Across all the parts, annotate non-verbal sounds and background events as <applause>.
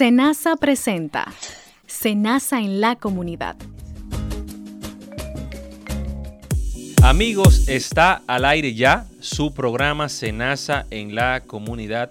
Senasa presenta Senasa en la comunidad. Amigos, está al aire ya su programa Senasa en la comunidad,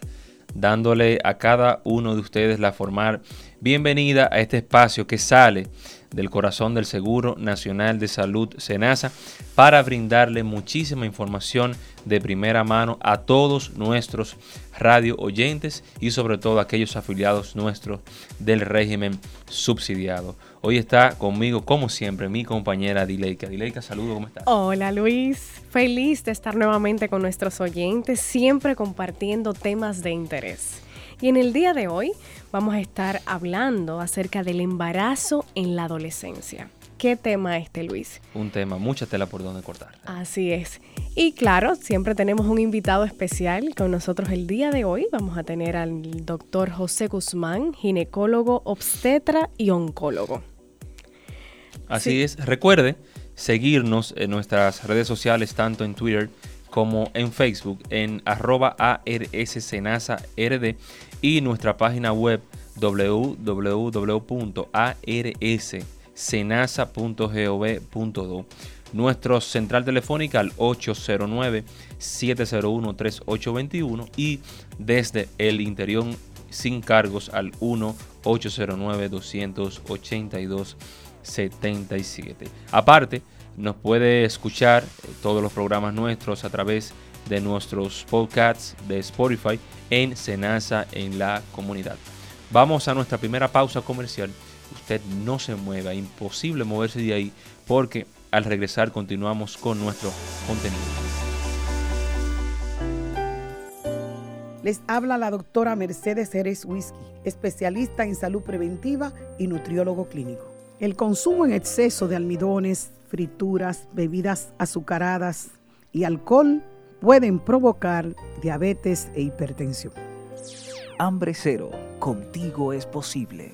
dándole a cada uno de ustedes la formar bienvenida a este espacio que sale del corazón del Seguro Nacional de Salud SENASA para brindarle muchísima información de primera mano a todos nuestros radio oyentes y sobre todo aquellos afiliados nuestros del régimen subsidiado. Hoy está conmigo, como siempre, mi compañera Dileika. Dileika, saludo, ¿cómo estás? Hola Luis, feliz de estar nuevamente con nuestros oyentes, siempre compartiendo temas de interés. Y en el día de hoy vamos a estar hablando acerca del embarazo en la adolescencia. ¿Qué tema este, Luis? Un tema, mucha tela por donde cortar. Así es. Y claro, siempre tenemos un invitado especial con nosotros el día de hoy. Vamos a tener al doctor José Guzmán, ginecólogo, obstetra y oncólogo. Así es. Recuerde seguirnos en nuestras redes sociales, tanto en Twitter como en Facebook, en arroba ARSCenasa.rd y nuestra página web www.arssenasa.gov.do. Nuestro central telefónica al 809-701-3821 y desde el interior sin cargos al 1-809-282-77. Aparte, nos puede escuchar todos los programas nuestros a través de nuestros podcasts de Spotify en Senasa en la comunidad. Vamos a nuestra primera pausa comercial. Usted no se mueva, imposible moverse de ahí porque al regresar continuamos con nuestro contenido. Les habla la doctora Mercedes Ceres Whisky, especialista en salud preventiva y nutriólogo clínico. El consumo en exceso de almidones, frituras, bebidas azucaradas y alcohol pueden provocar diabetes e hipertensión. Hambre cero, contigo es posible.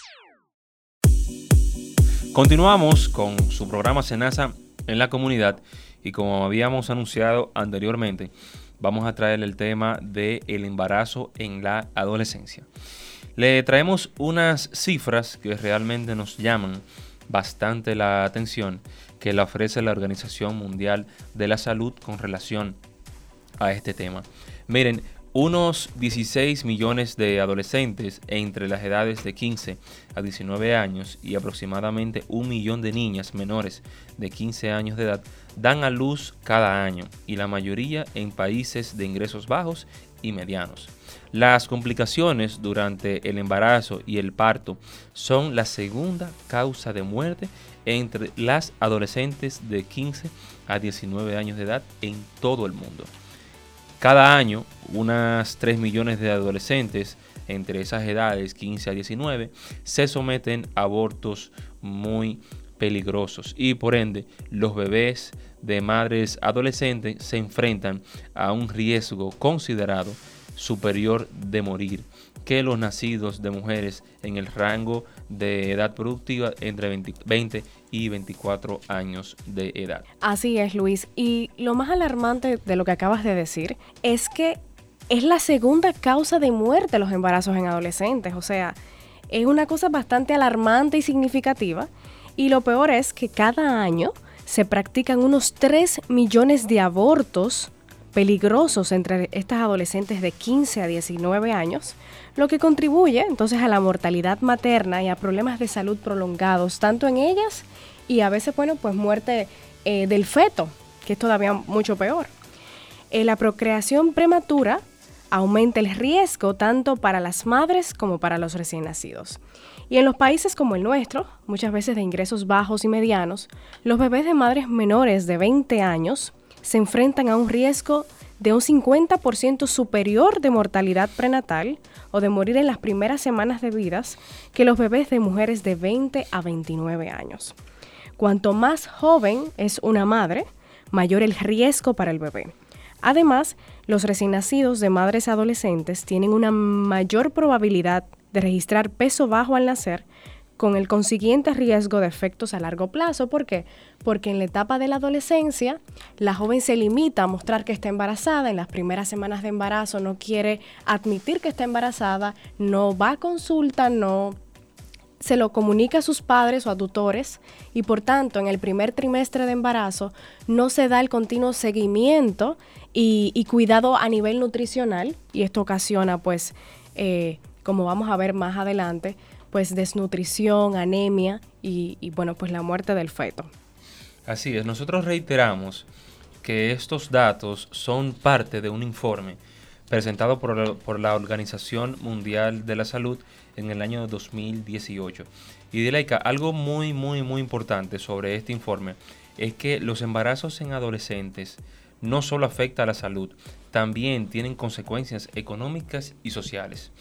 Continuamos con su programa Senasa en la comunidad y como habíamos anunciado anteriormente, vamos a traer el tema del el embarazo en la adolescencia. Le traemos unas cifras que realmente nos llaman bastante la atención que le ofrece la Organización Mundial de la Salud con relación a este tema. Miren, unos 16 millones de adolescentes entre las edades de 15 a 19 años y aproximadamente un millón de niñas menores de 15 años de edad dan a luz cada año y la mayoría en países de ingresos bajos y medianos. Las complicaciones durante el embarazo y el parto son la segunda causa de muerte entre las adolescentes de 15 a 19 años de edad en todo el mundo. Cada año, unas 3 millones de adolescentes entre esas edades 15 a 19 se someten a abortos muy peligrosos. Y por ende los bebés de madres adolescentes se enfrentan a un riesgo considerado superior de morir que los nacidos de mujeres en el rango de edad productiva entre 20, y 24 años de edad. Así es, Luis. Y lo más alarmante de lo que acabas de decir es que es la segunda causa de muerte los embarazos en adolescentes. O sea, es una cosa bastante alarmante y significativa. Y lo peor es que cada año se practican unos 3 millones de abortos peligrosos entre estas adolescentes de 15 a 19 años, lo que contribuye entonces a la mortalidad materna y a problemas de salud prolongados, tanto en ellas y a veces, bueno, pues muerte eh, del feto, que es todavía mucho peor. Eh, la procreación prematura aumenta el riesgo tanto para las madres como para los recién nacidos. Y en los países como el nuestro, muchas veces de ingresos bajos y medianos, los bebés de madres menores de 20 años se enfrentan a un riesgo de un 50% superior de mortalidad prenatal o de morir en las primeras semanas de vidas que los bebés de mujeres de 20 a 29 años. Cuanto más joven es una madre, mayor el riesgo para el bebé. Además, los recién nacidos de madres adolescentes tienen una mayor probabilidad de registrar peso bajo al nacer con el consiguiente riesgo de efectos a largo plazo. ¿Por qué? Porque en la etapa de la adolescencia, la joven se limita a mostrar que está embarazada, en las primeras semanas de embarazo no quiere admitir que está embarazada, no va a consulta, no se lo comunica a sus padres o a tutores y por tanto en el primer trimestre de embarazo no se da el continuo seguimiento y, cuidado a nivel nutricional y esto ocasiona pues, eh, como vamos a ver más adelante, pues desnutrición, anemia y, bueno, pues la muerte del feto. Así es, nosotros reiteramos que estos datos son parte de un informe presentado por, por la Organización Mundial de la Salud en el año 2018. Y Dileika, algo muy, muy, muy importante sobre este informe es que los embarazos en adolescentes no solo afecta a la salud, también tienen consecuencias económicas y sociales.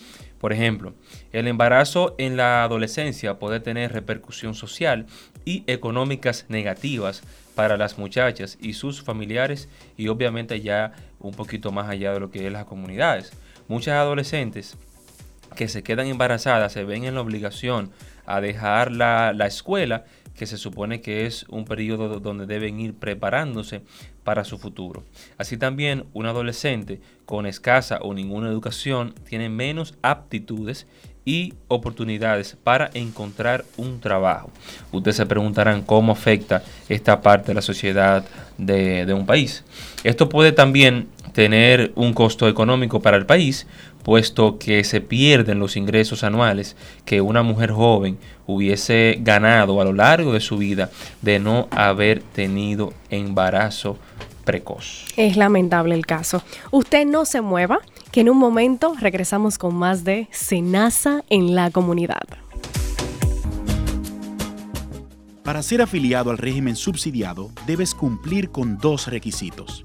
Por ejemplo, el embarazo en la adolescencia puede tener repercusión social y económicas negativas para las muchachas y sus familiares y obviamente ya un poquito más allá de lo que es las comunidades. Muchas adolescentes que se quedan embarazadas se ven en la obligación a dejar la, la escuela que se supone que es un periodo donde deben ir preparándose para su futuro. Así también un adolescente con escasa o ninguna educación tiene menos aptitudes y oportunidades para encontrar un trabajo. Ustedes se preguntarán cómo afecta esta parte de la sociedad de, de un país. Esto puede también tener un costo económico para el país, puesto que se pierden los ingresos anuales que una mujer joven hubiese ganado a lo largo de su vida de no haber tenido embarazo precoz. Es lamentable el caso. Usted no se mueva, que en un momento regresamos con más de Senasa en la comunidad. Para ser afiliado al régimen subsidiado, debes cumplir con dos requisitos.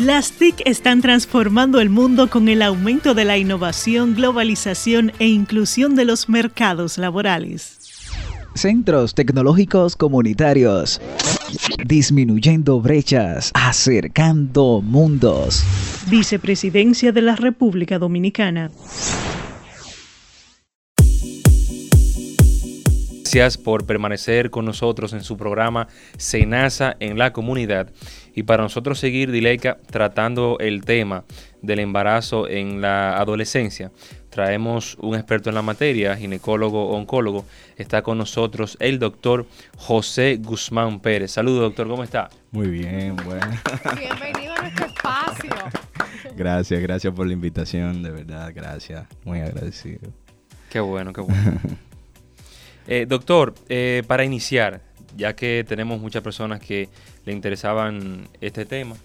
Las TIC están transformando el mundo con el aumento de la innovación, globalización e inclusión de los mercados laborales. Centros tecnológicos comunitarios. Disminuyendo brechas, acercando mundos. Vicepresidencia de la República Dominicana. Gracias por permanecer con nosotros en su programa Senasa en la comunidad. Y para nosotros seguir, Dileika, tratando el tema del embarazo en la adolescencia, traemos un experto en la materia, ginecólogo, oncólogo. Está con nosotros el doctor José Guzmán Pérez. Saludos, doctor, ¿cómo está? Muy bien, bueno. <laughs> Bienvenido a nuestro espacio. Gracias, gracias por la invitación, de verdad, gracias. Muy agradecido. Qué bueno, qué bueno. <laughs> Eh, doctor, eh, para iniciar, ya que tenemos muchas personas que le interesaban este tema,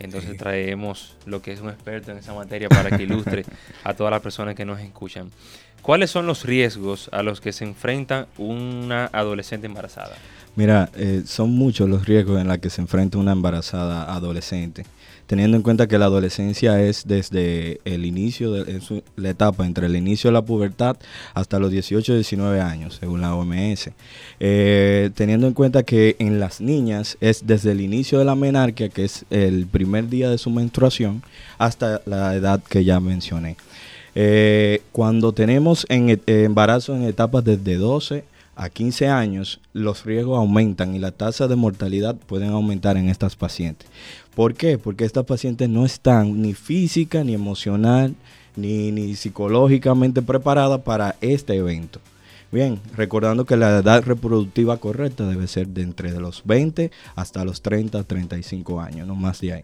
Entonces traemos lo que es un experto en esa materia para que ilustre <laughs> a todas las personas que nos escuchan. ¿Cuáles son los riesgos a los que se enfrenta una adolescente embarazada? Mira, eh, son muchos los riesgos en los que se enfrenta una embarazada adolescente, teniendo en cuenta que la adolescencia es desde el inicio de la etapa entre el inicio de la pubertad hasta los 18 19 años, según la OMS. Eh, teniendo en cuenta que en las niñas es desde el inicio de la menarquia, que es el primer día de su menstruación, hasta la edad que ya mencioné. Eh, cuando tenemos en, embarazo en etapas desde 12 a 15 años, los riesgos aumentan y la tasa de mortalidad pueden aumentar en estas pacientes. ¿Por qué? Porque estas pacientes no están ni física, ni emocional, ni, ni psicológicamente preparadas para este evento. Bien, recordando que la edad reproductiva correcta debe ser de entre los 20 hasta los 30, 35 años, no más de ahí.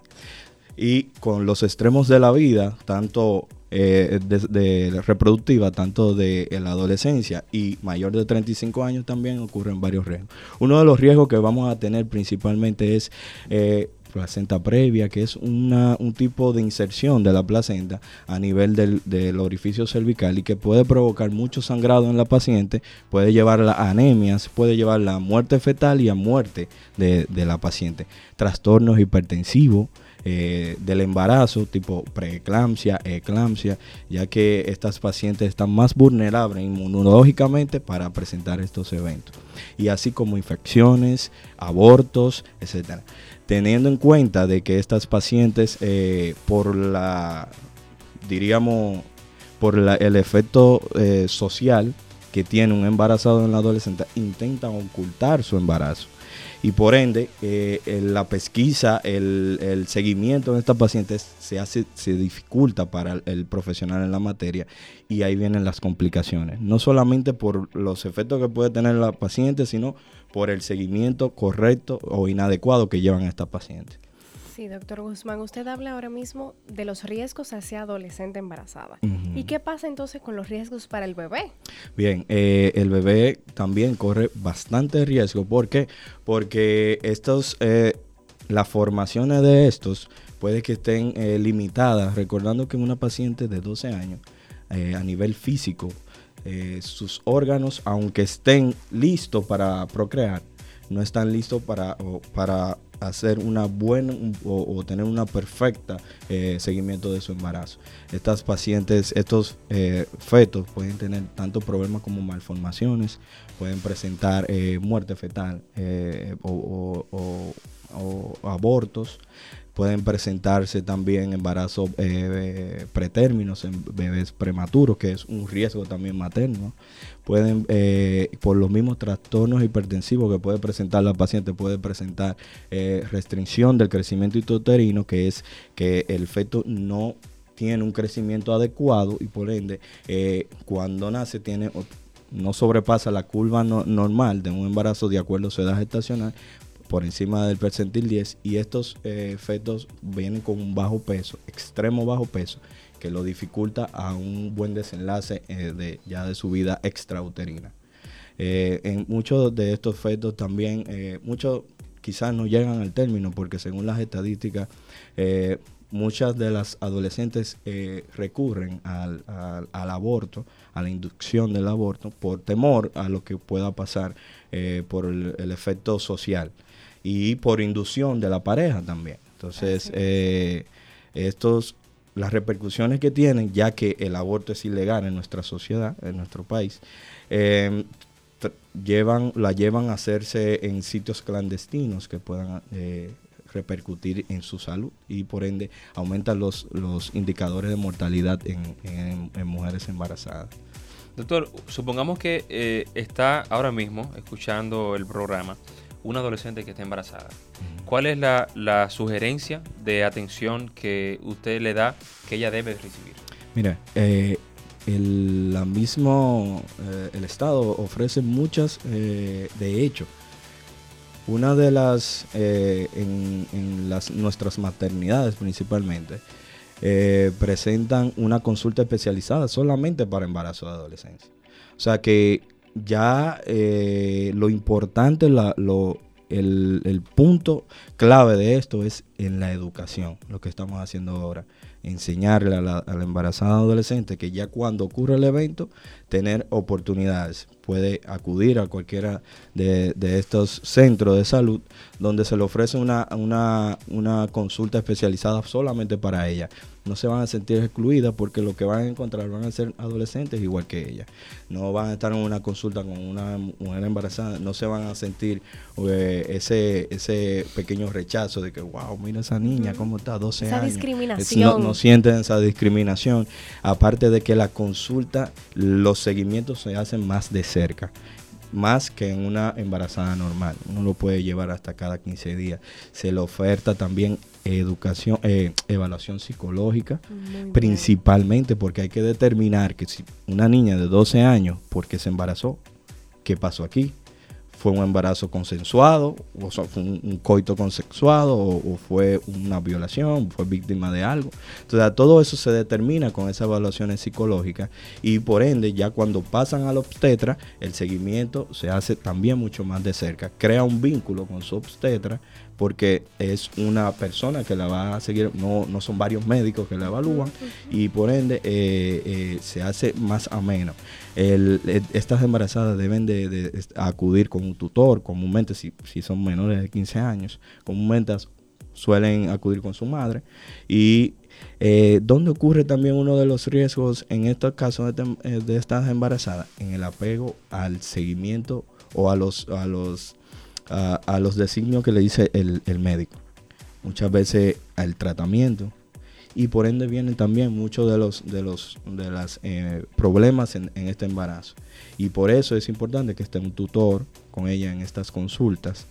Y con los extremos de la vida, tanto eh, de, reproductiva, tanto de la adolescencia y mayor de 35 años también ocurren varios riesgos. Uno de los riesgos que vamos a tener principalmente es eh, placenta previa, que es un tipo de inserción de la placenta a nivel del, orificio cervical y que puede provocar mucho sangrado en la paciente, puede llevar a anemias, puede llevar a muerte fetal y a muerte de, de la paciente. Trastornos hipertensivos, eh, del embarazo, tipo preeclampsia, eclampsia, ya que estas pacientes están más vulnerables inmunológicamente para presentar estos eventos. Y así como infecciones, abortos, etcétera. Teniendo en cuenta de que estas pacientes, eh, por la, diríamos, por el efecto eh, social que tiene un embarazado en la adolescente, intentan ocultar su embarazo y por ende eh, la pesquisa, el, seguimiento de estas pacientes se hace, se dificulta para el, profesional en la materia y ahí vienen las complicaciones. No solamente por los efectos que puede tener la paciente, sino por el seguimiento correcto o inadecuado que llevan estas pacientes. Sí, doctor Guzmán, usted habla ahora mismo de los riesgos hacia adolescente embarazada. ¿Y qué pasa entonces con los riesgos para el bebé? Bien, eh, el bebé también corre bastante riesgo. ¿Por qué? Porque estos, eh, las formaciones de estos puede que estén eh, limitadas, recordando que una paciente de 12 años, a nivel físico, sus órganos, aunque estén listos para procrear, no están listos para, para hacer una buena o, tener una perfecta eh, seguimiento de su embarazo. Estas pacientes, estos eh, fetos pueden tener tanto problemas como malformaciones, pueden presentar eh, muerte fetal o, abortos, pueden presentarse también embarazos pretérminos en bebés prematuros, que es un riesgo también materno. Pueden, eh, por los mismos trastornos hipertensivos que puede presentar la paciente, puede presentar eh, restricción del crecimiento intrauterino, que es que el feto no tiene un crecimiento adecuado y por ende eh, cuando nace tiene no sobrepasa la curva normal de un embarazo de acuerdo a su edad gestacional por encima del percentil 10 y estos fetos vienen con un bajo peso, extremo bajo peso que lo dificulta a un buen desenlace eh, de, ya de su vida extrauterina. Eh, en muchos de estos fetos también, eh, muchos quizás no llegan al término porque según las estadísticas, muchas de las adolescentes recurren al, aborto, a la inducción del aborto, por temor a lo que pueda pasar por el, efecto social y por inducción de la pareja también. Entonces, estos las repercusiones que tienen, ya que el aborto es ilegal en nuestra sociedad, en nuestro país, eh, llevan, la llevan a hacerse en sitios clandestinos que puedan eh, repercutir en su salud y por ende aumentan los, los indicadores de mortalidad en, mujeres embarazadas. Doctor, supongamos que eh, está ahora mismo escuchando el programa una adolescente que está embarazada. ¿Cuál es la, sugerencia de atención que usted le da que ella debe recibir? Mira, eh, el, la mismo, eh, el Estado ofrece muchas, eh, de hecho, una de las, en, las, nuestras maternidades principalmente, presentan una consulta especializada solamente para embarazo de adolescencia. O sea que ya lo importante, el, el punto clave de esto es en la educación, lo que estamos haciendo ahora enseñarle a la, a la, embarazada adolescente que ya cuando ocurre el evento, tener oportunidades. Puede acudir a cualquiera de, de estos centros de salud donde se le ofrece una, una, una consulta especializada solamente para ella no se van a sentir excluidas porque lo que van a encontrar van a ser adolescentes igual que ella. No van a estar en una consulta con una mujer embarazada, no se van a sentir eh, ese, ese pequeño rechazo de que, wow, mira esa niña, cómo está, 12 esa años. discriminación. No, no sienten esa discriminación. Aparte de que la consulta, los seguimientos se hacen más de cerca más que en una embarazada normal. Uno lo puede llevar hasta cada 15 días. Se le oferta también educación, eh, evaluación psicológica, principalmente porque hay que determinar que si una niña de 12 años, porque se embarazó, ¿qué pasó aquí? Fue un embarazo consensuado, o fue un, un coito consensuado, o, o, fue una violación, fue víctima de algo. Entonces, todo eso se determina con esas evaluaciones psicológicas y por ende, ya cuando pasan al obstetra, el seguimiento se hace también mucho más de cerca. Crea un vínculo con su obstetra porque es una persona que la va a seguir, no, no son varios médicos que la evalúan y por ende eh, eh, se hace más ameno. El, estas embarazadas deben de, acudir con un tutor, comúnmente si, si, son menores de 15 años, comúnmente suelen acudir con su madre y eh, ¿Dónde ocurre también uno de los riesgos en estos casos de, de estas embarazadas? En el apego al seguimiento o a los, a los a, los designios que le dice el, el, médico. Muchas veces al tratamiento. Y por ende vienen también muchos de los de los de las eh, problemas en, este embarazo. Y por eso es importante que esté un tutor con ella en estas consultas,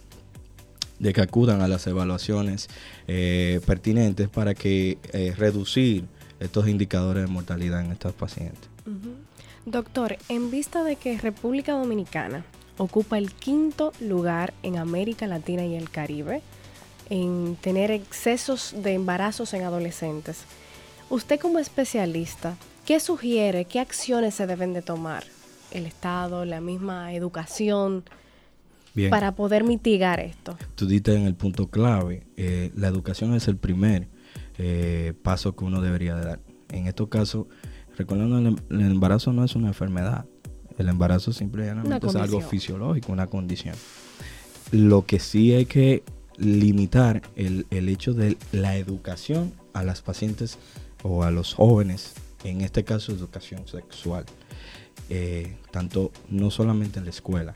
de que acudan a las evaluaciones eh, pertinentes para que eh, reducir estos indicadores de mortalidad en estas pacientes. Doctor, en vista de que República Dominicana ocupa el quinto lugar en América Latina y el Caribe en tener excesos de embarazos en adolescentes. Usted como especialista, ¿qué sugiere, qué acciones se deben de tomar? El Estado, la misma educación, Bien. para poder mitigar esto. Tú diste en el punto clave, eh, la educación es el primer eh, paso que uno debería de dar. En estos casos, recordando el, el embarazo no es una enfermedad, el embarazo simplemente es algo fisiológico, una condición. Lo que sí hay que limitar el, el, hecho de la educación a las pacientes o a los jóvenes, en este caso educación sexual, eh, tanto no solamente en la escuela,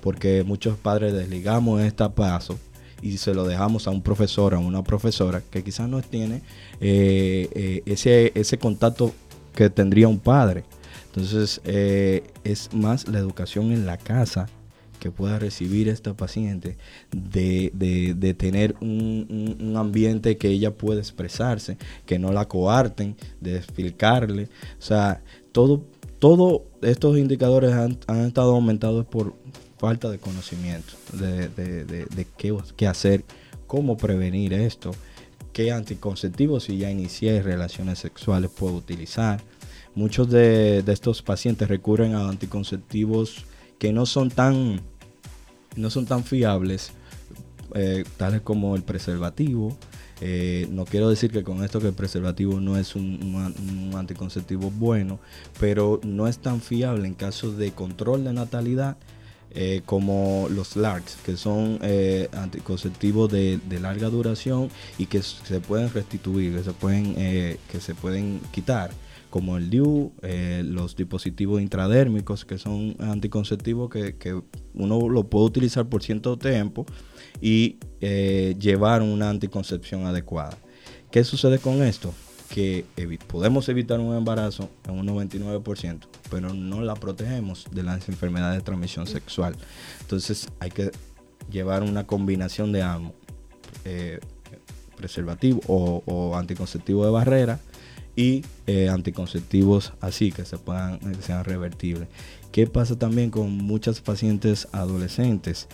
porque muchos padres desligamos este paso y se lo dejamos a un profesor, a una profesora que quizás no tiene eh, eh, ese, ese contacto que tendría un padre. Entonces eh, es más la educación en la casa que pueda recibir esta paciente, de, de, tener un, ambiente que ella pueda expresarse, que no la coarten, de explicarle. O sea, todo, todo estos indicadores han, han estado aumentados por falta de conocimiento de, de, de qué, qué hacer, cómo prevenir esto, qué anticonceptivos si ya inicié relaciones sexuales puedo utilizar muchos de, estos pacientes recurren a anticonceptivos que no son tan, no son tan fiables, eh, tales como el preservativo. Eh, no quiero decir que con esto que el preservativo no es un, anticonceptivo bueno, pero no es tan fiable en caso de control de natalidad eh, como los LARCs, que son anticonceptivos de, de, larga duración y que se pueden restituir, que se pueden, que se pueden quitar como el DIU, eh, los dispositivos intradérmicos, que son anticonceptivos que, uno lo puede utilizar por cierto tiempo y eh, llevar una anticoncepción adecuada. ¿Qué sucede con esto? Que podemos evitar un embarazo en un 99%, pero no la protegemos de las enfermedades de transmisión sexual. Entonces hay que llevar una combinación de ambos, eh, preservativo o, o anticonceptivo de barrera, y eh, anticonceptivos así que se puedan que sean revertibles. ¿Qué pasa también con muchas pacientes adolescentes?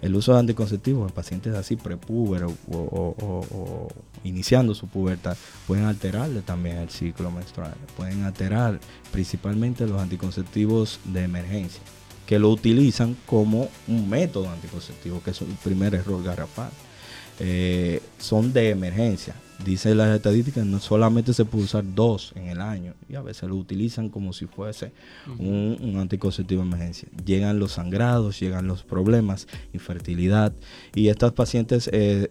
El uso de anticonceptivos en pacientes así o, o, iniciando su pubertad pueden alterarle también el ciclo menstrual, pueden alterar principalmente los anticonceptivos de emergencia que lo utilizan como un método anticonceptivo, que es el primer error garrafal. Eh, son de emergencia. Dice las estadísticas, no solamente se puede usar dos en el año y a veces lo utilizan como si fuese un, anticonceptivo de emergencia. Llegan los sangrados, llegan los problemas, infertilidad y estas pacientes eh,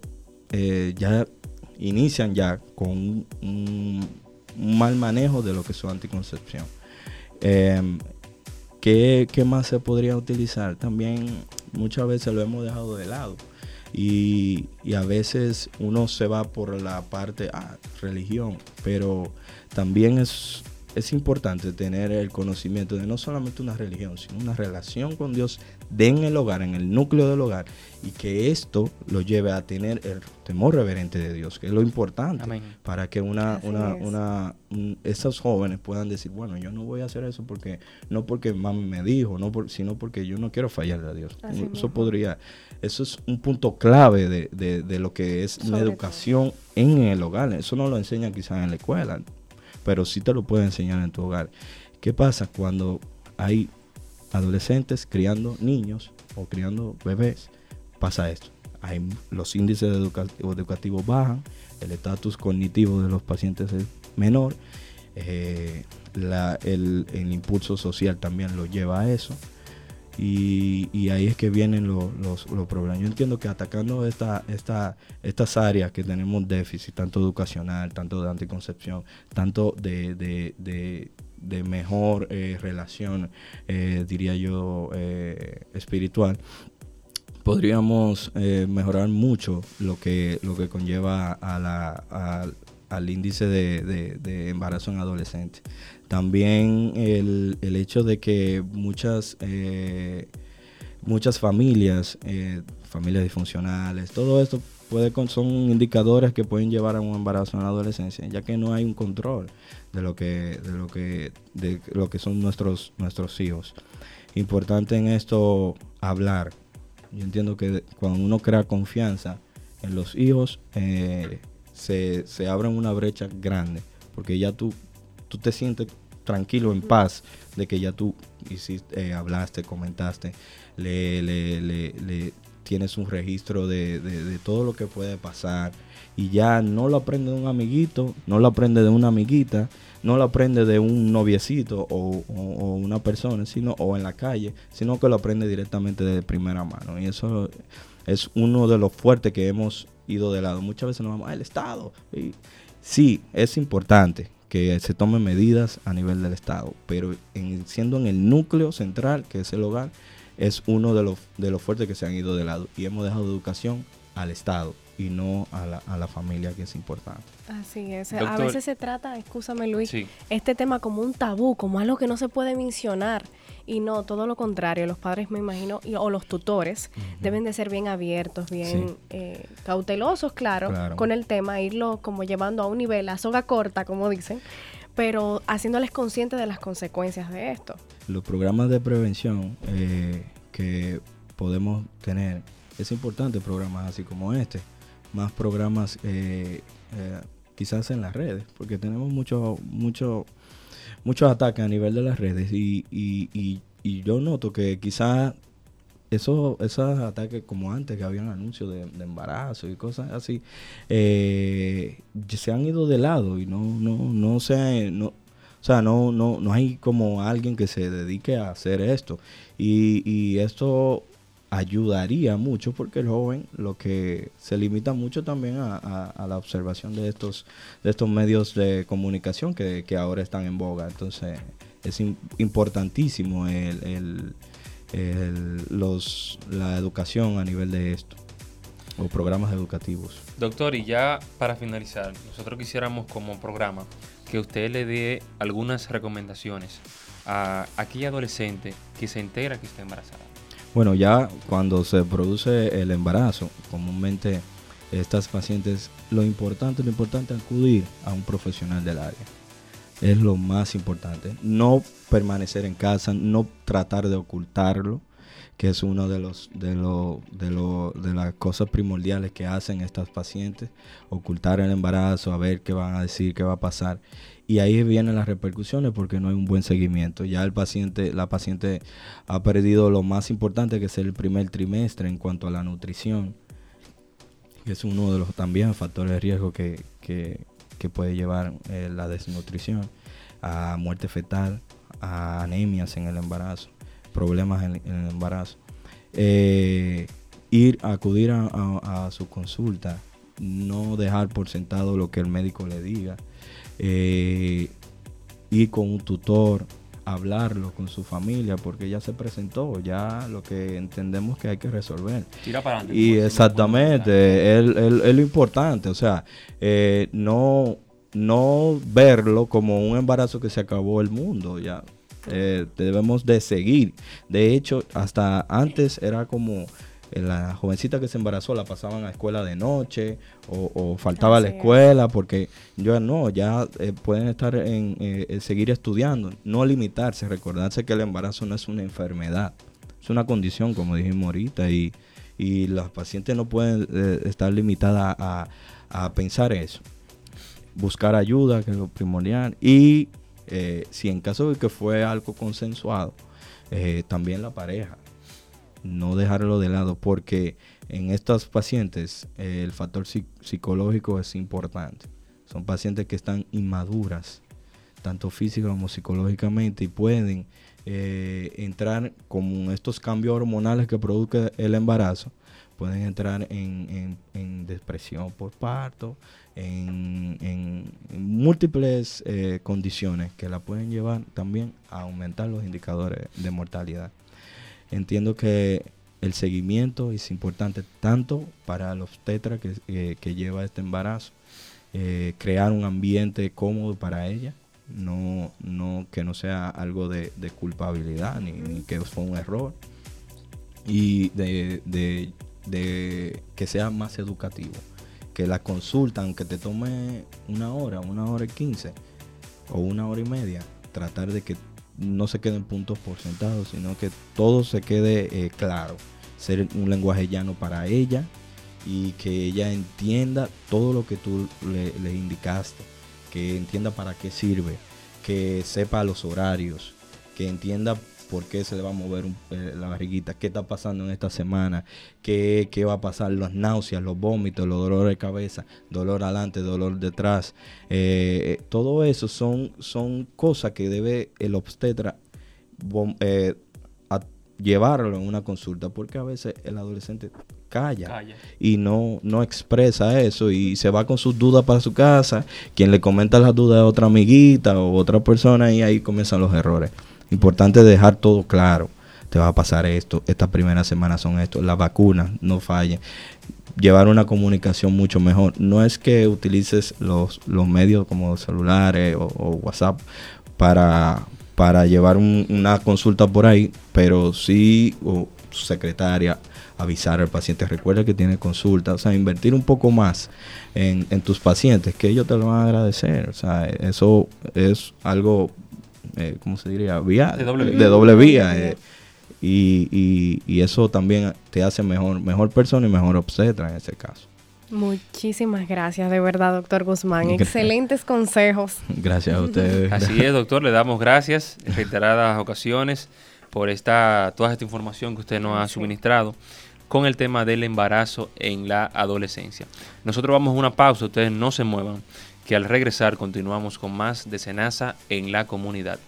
eh, ya inician ya con un, mal manejo de lo que es su anticoncepción. Em, ¿qué, ¿Qué más se podría utilizar? También muchas veces lo hemos dejado de lado y, a veces uno se va por la parte ah, religión, pero también es, es importante tener el conocimiento de no solamente una religión, sino una relación con Dios en el hogar, en el núcleo del hogar, y que esto lo lleve a tener el temor reverente de Dios, que es lo importante para que una, una, una esos jóvenes puedan decir, bueno, yo no voy a hacer eso porque no porque mami me dijo, no sino porque yo no quiero fallarle a Dios. eso podría, eso es un punto clave de, de, lo que es la educación en el hogar. Eso no lo enseñan quizás en la escuela, pero sí te lo puede enseñar en tu hogar. ¿Qué pasa cuando hay adolescentes criando niños o criando bebés, pasa esto. Hay, los índices educativos bajan, el estatus cognitivo de los pacientes es menor, eh, el, impulso social también lo lleva a eso. Y, ahí es que vienen los, problemas. Yo entiendo que atacando esta, esta, estas áreas que tenemos déficit, tanto educacional, tanto de anticoncepción, tanto de, de mejor eh, relación, eh, diría yo, eh, espiritual, podríamos mejorar mucho lo que, lo que conlleva a la, al índice de, embarazo en adolescentes. También el, el, hecho de que muchas, muchas familias, familias disfuncionales, todo esto puede, son indicadores que pueden llevar a un embarazo en la adolescencia, ya que no hay un control de lo que, de lo que, de lo que son nuestros, nuestros hijos. Importante en esto hablar. Yo entiendo que cuando uno crea confianza en los hijos, eh, se, se abre una brecha grande, porque ya tú, tú te sientes tranquilo, en paz, de que ya tú hiciste, eh, hablaste, comentaste, le, le, le, tienes un registro de, de, todo lo que puede pasar y ya no lo aprende de un amiguito, no lo aprende de una amiguita, no lo aprende de un noviecito o, una persona, sino o en la calle, sino que lo aprende directamente de primera mano. Y eso es uno de los fuertes que hemos ido de lado. Muchas veces nos vamos, al Estado. Y sí, es importante que se tomen medidas a nivel del Estado, pero en, siendo en el núcleo central, que es el hogar, es uno de los, de los fuertes que se han ido de lado y hemos dejado educación al Estado y no a la, a la familia, que es importante. Así es. a veces se trata, escúchame Luis, este tema como un tabú, como algo que no se puede mencionar. Y no, todo lo contrario. Los padres, me imagino, o los tutores, deben de ser bien abiertos, bien eh, cautelosos, claro, con el tema, irlo como llevando a un nivel, a soga corta, como dicen, pero haciéndoles conscientes de las consecuencias de esto. Los programas de prevención eh, que podemos tener, es importante programas así como este, más programas eh, eh, quizás en las redes, porque tenemos mucho, mucho, muchos ataques a nivel de las redes y, y, y, yo noto que quizás esos, esos ataques como antes que habían anuncios de, embarazo y cosas así eh, se han ido de lado y no no no se no o sea no no no hay como alguien que se dedique a hacer esto. Y, y esto ayudaría mucho porque el joven lo que se limita mucho también a, la observación de estos de estos medios de comunicación que, ahora están en boga. Entonces es importantísimo el, los, la educación a nivel de esto o programas educativos. Doctor y ya para finalizar nosotros quisiéramos como programa que usted le dé algunas recomendaciones a aquella adolescente que se entera que está embarazada bueno, ya cuando se produce el embarazo, comúnmente estas pacientes, lo importante, lo importante es acudir a un profesional del área. Es lo más importante. No permanecer en casa, no tratar de ocultarlo, que es uno de los de lo, de lo, de las cosas primordiales que hacen estas pacientes, ocultar el embarazo, a ver qué van a decir, qué va a pasar y ahí vienen las repercusiones porque no hay un buen seguimiento. Ya el paciente, la paciente ha perdido lo más importante que es el primer trimestre en cuanto a la nutrición, que es uno de los también factores de riesgo que, puede llevar eh, la desnutrición a muerte fetal, a anemias en el embarazo, problemas en, el embarazo. Eh, ir, acudir a, su consulta, no dejar por sentado lo que el médico le diga, eh, ir con un tutor, hablarlo con su familia, porque ya se presentó, ya lo que entendemos que hay que resolver. Tira para adelante. Y exactamente, es lo importante, o sea, eh, no, no verlo como un embarazo que se acabó el mundo, ya. Eh, debemos de seguir. De hecho, hasta antes era como la jovencita que se embarazó la pasaban a escuela de noche o, faltaba la escuela porque yo no, ya eh, pueden estar en eh, seguir estudiando, no limitarse, recordarse que el embarazo no es una enfermedad, es una condición como dijimos ahorita y, y las pacientes no pueden eh, estar limitadas a, a, pensar eso. Buscar ayuda, que es lo primordial, y si en caso de que fue algo consensuado, también la pareja no dejarlo de lado porque en estos pacientes eh, el factor psicológico es importante. Son pacientes que están inmaduras, tanto física como psicológicamente, y pueden eh, entrar con estos cambios hormonales que produce el embarazo, pueden entrar en, depresión por parto, en, múltiples eh, condiciones que la pueden llevar también a aumentar los indicadores de mortalidad. Entiendo que el seguimiento es importante tanto para los tetra que, eh, que lleva este embarazo, eh, crear un ambiente cómodo para ella, no, no que no sea algo de, culpabilidad ni, que fue un error, y de, de, que sea más educativo, que la consulta, aunque te tome una hora, una hora y quince o una hora y media, tratar de que no se queden puntos por sentados, sino que todo se quede eh, claro. Ser un lenguaje llano para ella y que ella entienda todo lo que tú le, indicaste, que entienda para qué sirve, que sepa los horarios, que entienda por qué se le va a mover eh, la barriguita, qué está pasando en esta semana, qué, qué, va a pasar, las náuseas, los vómitos, los dolores de cabeza, dolor adelante, dolor detrás. Eh, todo eso son, son cosas que debe el obstetra eh, llevarlo en una consulta, porque a veces el adolescente calla, y no, no expresa eso y se va con sus dudas para su casa, quien le comenta las dudas a otra amiguita o otra persona y ahí comienzan los errores. Importante dejar todo claro. Te va a pasar esto, estas primeras semanas son esto, las vacunas no fallen. Llevar una comunicación mucho mejor. No es que utilices los, los medios como celulares o, WhatsApp para, para llevar una consulta por ahí, pero sí o su secretaria avisar al paciente, recuerda que tiene consulta, o sea, invertir un poco más en, en tus pacientes, que ellos te lo van a agradecer, o sea, eso es algo eh, ¿cómo se diría? Vía, de doble vía. Eh, y, y, eso también te hace mejor, mejor persona y mejor obstetra en ese caso. Muchísimas gracias, de verdad, doctor Guzmán. Excelentes consejos. Gracias a ustedes. <laughs> Así es, doctor, le damos gracias en reiteradas ocasiones por esta, toda esta información que usted nos ha suministrado con el tema del embarazo en la adolescencia. Nosotros vamos a una pausa, ustedes no se muevan que al regresar continuamos con más de en la comunidad.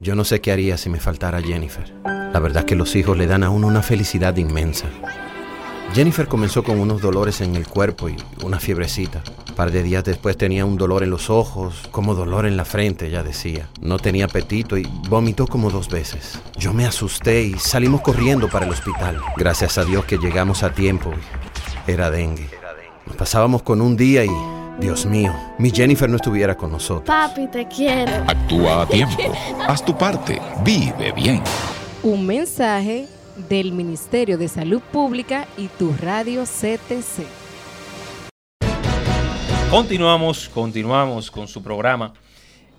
Yo no sé qué haría si me faltara Jennifer. La verdad es que los hijos le dan a uno una felicidad inmensa. Jennifer comenzó con unos dolores en el cuerpo y una fiebrecita. Par de días después tenía un dolor en los ojos, como dolor en la frente, ya decía. No tenía apetito y vomitó como dos veces. Yo me asusté y salimos corriendo para el hospital. Gracias a Dios que llegamos a tiempo. Era dengue. Nos pasábamos con un día y, Dios mío, mi Jennifer no estuviera con nosotros. Papi, te quiero. Actúa a tiempo. Haz tu parte. Vive bien. Un mensaje del Ministerio de Salud Pública y tu radio CTC. Continuamos, continuamos con su programa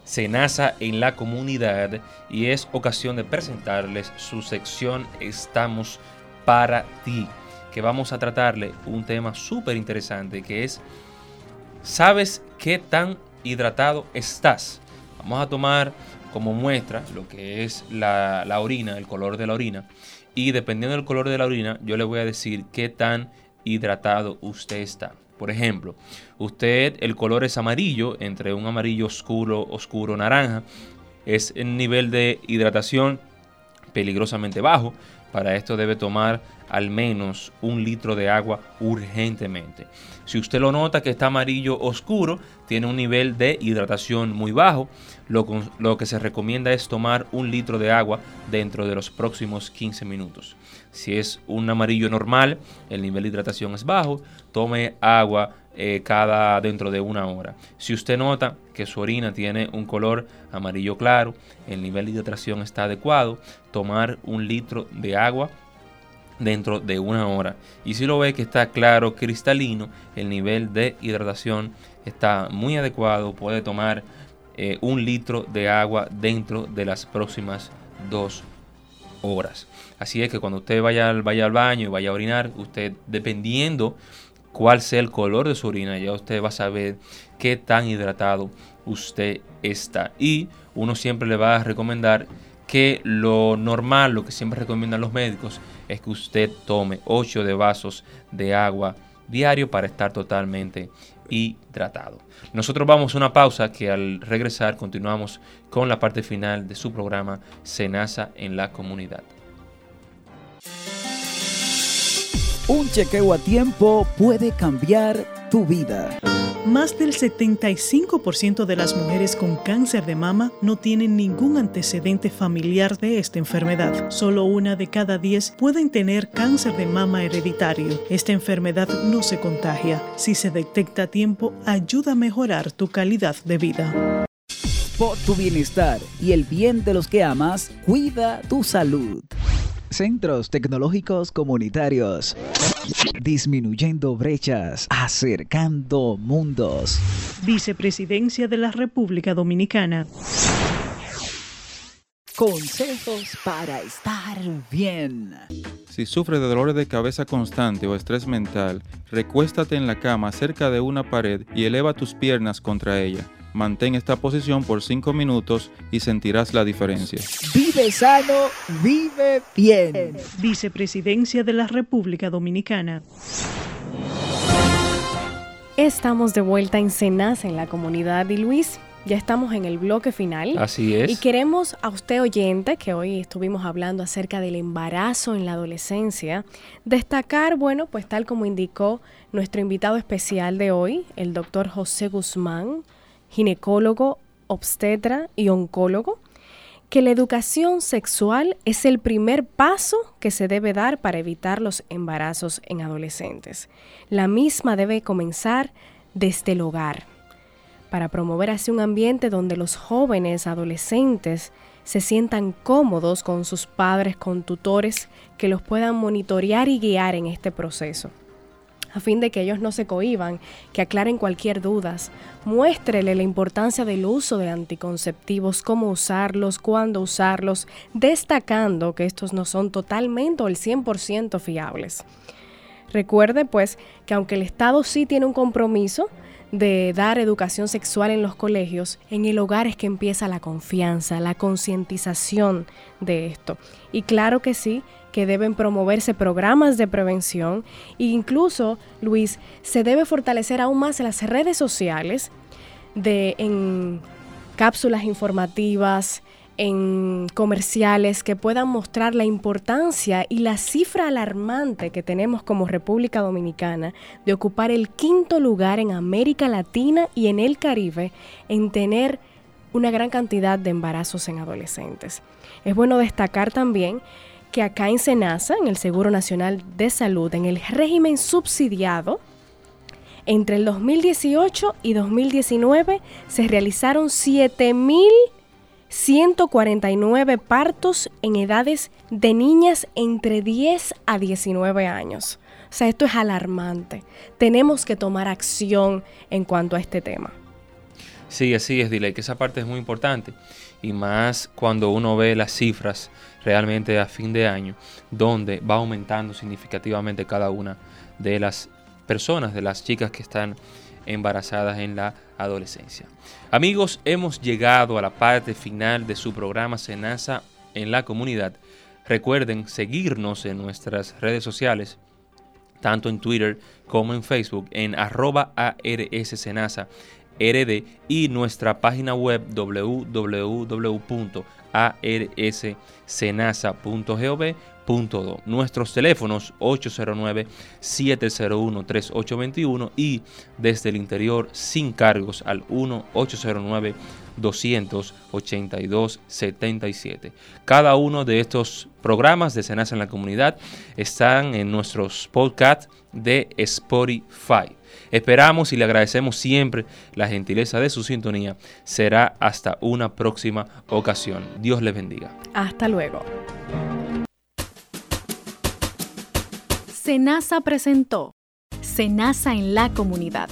Senasa en la comunidad y es ocasión de presentarles su sección Estamos para ti que vamos a tratarle un tema súper interesante que es ¿Sabes qué tan hidratado estás? Vamos a tomar como muestra lo que es la, la orina, el color de la orina. Y dependiendo del color de la orina, yo le voy a decir qué tan hidratado usted está. Por ejemplo, usted el color es amarillo, entre un amarillo oscuro, oscuro, naranja. Es el nivel de hidratación peligrosamente bajo. Para esto debe tomar al menos un litro de agua urgentemente. Si usted lo nota que está amarillo oscuro, tiene un nivel de hidratación muy bajo. Lo, que se recomienda es tomar un litro de agua dentro de los próximos 15 minutos. Si es un amarillo normal, el nivel de hidratación es bajo, tome agua eh, cada dentro de una hora. Si usted nota que su orina tiene un color amarillo claro, el nivel de hidratación está adecuado, tomar un litro de agua dentro de una hora. Y si lo ve que está claro, cristalino, el nivel de hidratación está muy adecuado, puede tomar eh, un litro de agua dentro de las próximas dos horas. Así es que cuando usted vaya, vaya al baño y vaya a orinar, usted dependiendo cuál sea el color de su orina, ya usted va a saber qué tan hidratado usted está. Y uno siempre le va a recomendar que lo normal, lo que siempre recomiendan los médicos, es que usted tome 8 de vasos de agua diario para estar totalmente hidratado. Nosotros vamos a una pausa que al regresar continuamos con la parte final de su programa Senasa en la comunidad. Un chequeo a tiempo puede cambiar tu vida. Más del 75% de las mujeres con cáncer de mama no tienen ningún antecedente familiar de esta enfermedad. Solo una de cada 10 pueden tener cáncer de mama hereditario. Esta enfermedad no se contagia. Si se detecta a tiempo, ayuda a mejorar tu calidad de vida. Por tu bienestar y el bien de los que amas, cuida tu salud. Centros Tecnológicos Comunitarios. Disminuyendo brechas, acercando mundos. Vicepresidencia de la República Dominicana. Consejos para estar bien. Si sufres de dolores de cabeza constante o estrés mental, recuéstate en la cama cerca de una pared y eleva tus piernas contra ella. Mantén esta posición por 5 minutos y sentirás la diferencia. Vive sano, vive bien. Vicepresidencia de la República Dominicana. Estamos de vuelta en Senasa en la comunidad y Luis. Ya estamos en el bloque final. Así es. Y queremos a usted oyente, que hoy estuvimos hablando acerca del embarazo en la adolescencia, destacar, bueno, pues tal como indicó nuestro invitado especial de hoy, el doctor José Guzmán, ginecólogo, obstetra y oncólogo, que la educación sexual es el primer paso que se debe dar para evitar los embarazos en adolescentes. La misma debe comenzar desde el hogar, para promover así un ambiente donde los jóvenes adolescentes se sientan cómodos con sus padres, con tutores que los puedan monitorear y guiar en este proceso a fin de que ellos no se cohiban, que aclaren cualquier dudas. Muéstrele la importancia del uso de anticonceptivos, cómo usarlos, cuándo usarlos, destacando que estos no son totalmente o el 100% fiables. Recuerde pues que aunque el Estado sí tiene un compromiso, de dar educación sexual en los colegios, en el hogar es que empieza la confianza, la concientización de esto. Y claro que sí, que deben promoverse programas de prevención e incluso, Luis, se debe fortalecer aún más las redes sociales de, en cápsulas informativas, en comerciales que puedan mostrar la importancia y la cifra alarmante que tenemos como República Dominicana de ocupar el quinto lugar en América Latina y en el Caribe en tener una gran cantidad de embarazos en adolescentes. Es bueno destacar también que acá en SENASA, en el Seguro Nacional de Salud, en el régimen subsidiado, entre el 2018 y 2019 se realizaron 7.149 partos en edades de niñas entre 10 a 19 años. O sea, esto es alarmante. Tenemos que tomar acción en cuanto a este tema. Sí, así es, Dile, que esa parte es muy importante. Y más cuando uno ve las cifras realmente a fin de año, donde va aumentando significativamente cada una de las personas, de las chicas que están embarazadas en la adolescencia. Amigos, hemos llegado a la parte final de su programa Senasa en la comunidad. Recuerden seguirnos en nuestras redes sociales, tanto en Twitter como en Facebook, en arroba ARSSenasa RD y nuestra página web www.arssenasa.gov.do. Nuestros teléfonos 809-701-3821 y desde el interior sin cargos al 1-809 282-77. Cada uno de estos programas de Senasa en la comunidad están en nuestros podcasts de Spotify. Esperamos y le agradecemos siempre la gentileza de su sintonía. Será hasta una próxima ocasión. Dios les bendiga. Hasta luego. Senasa presentó Senasa en la comunidad